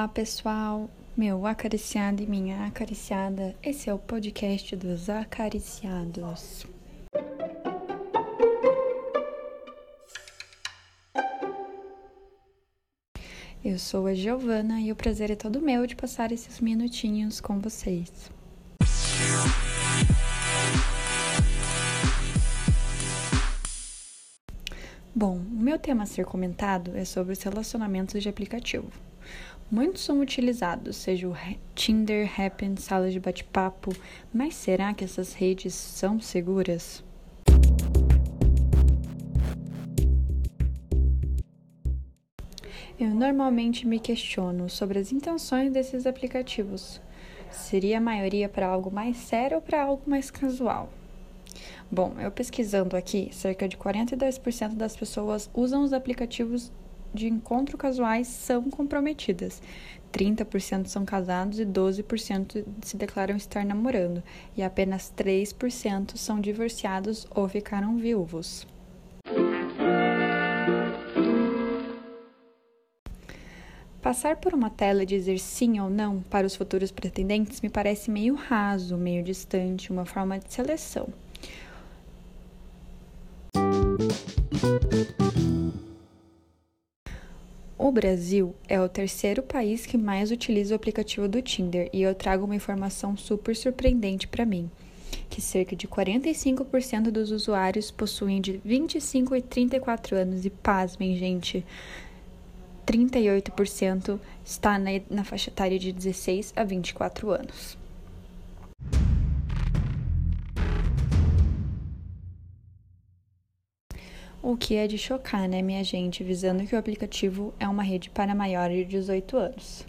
Olá, pessoal, meu acariciado e minha acariciada. Esse é o podcast dos acariciados. Eu sou a Giovana e o prazer é todo meu de passar esses minutinhos com vocês. Bom, o meu tema a ser comentado é sobre os relacionamentos de aplicativo. Muitos são utilizados, seja o Tinder, Happn, salas de bate-papo, mas será que essas redes são seguras? Eu normalmente me questiono sobre as intenções desses aplicativos. Seria a maioria para algo mais sério ou para algo mais casual? Bom, eu pesquisando aqui, cerca de 42% das pessoas usam os aplicativos de encontro casuais são comprometidas. 30% são casados e 12% se declaram estar namorando, e apenas 3% são divorciados ou ficaram viúvos. Passar por uma tela e dizer sim ou não para os futuros pretendentes me parece meio raso, meio distante, uma forma de seleção. O Brasil é o terceiro país que mais utiliza o aplicativo do Tinder e eu trago uma informação super surpreendente para mim, que cerca de 45% dos usuários possuem de 25 e 34 anos e pasmem, gente, 38% está na, na faixa etária de 16 a 24 anos. O que é de chocar, né, minha gente, visando que o aplicativo é uma rede para maiores de 18 anos.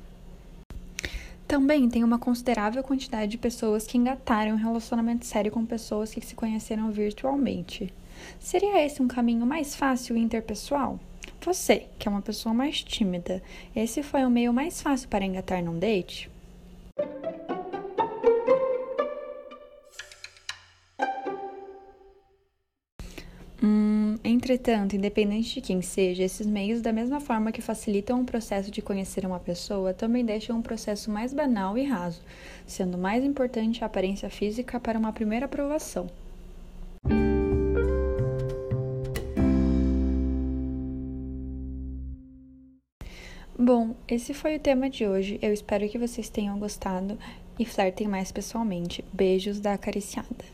Também tem uma considerável quantidade de pessoas que engataram um relacionamento sério com pessoas que se conheceram virtualmente. Seria esse um caminho mais fácil interpessoal? Você, que é uma pessoa mais tímida, esse foi o meio mais fácil para engatar num date? Hum, entretanto, independente de quem seja, esses meios, da mesma forma que facilitam o processo de conhecer uma pessoa, também deixam um processo mais banal e raso, sendo mais importante a aparência física para uma primeira aprovação. Bom, esse foi o tema de hoje. Eu espero que vocês tenham gostado e flertem mais pessoalmente. Beijos da acariciada.